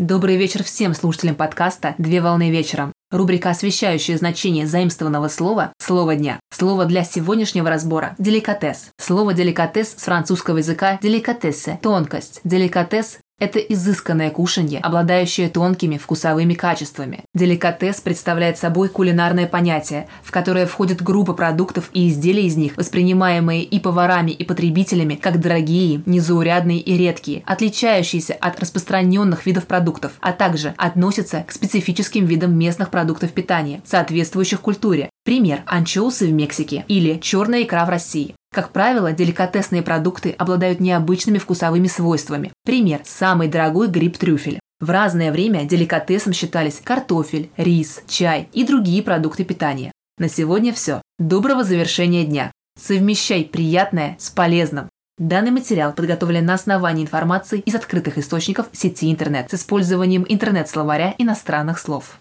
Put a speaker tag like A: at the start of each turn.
A: Добрый вечер всем слушателям подкаста «Две волны вечером». Рубрика, освещающая значение заимствованного слова «Слово дня». Слово для сегодняшнего разбора – деликатес. Слово деликатес с французского языка деликатессе – тонкость. Деликатес это изысканное кушанье, обладающее тонкими вкусовыми качествами. Деликатес представляет собой кулинарное понятие, в которое входит группа продуктов и изделий из них, воспринимаемые и поварами, и потребителями как дорогие, незаурядные и редкие, отличающиеся от распространенных видов продуктов, а также относятся к специфическим видам местных продуктов питания, соответствующих культуре. Пример – анчоусы в Мексике или черная икра в России. Как правило, деликатесные продукты обладают необычными вкусовыми свойствами. Пример – самый дорогой гриб-трюфель. В разное время деликатесом считались картофель, рис, чай и другие продукты питания. На сегодня все. Доброго завершения дня. Совмещай приятное с полезным. Данный материал подготовлен на основании информации из открытых источников сети интернет с использованием интернет-словаря иностранных слов.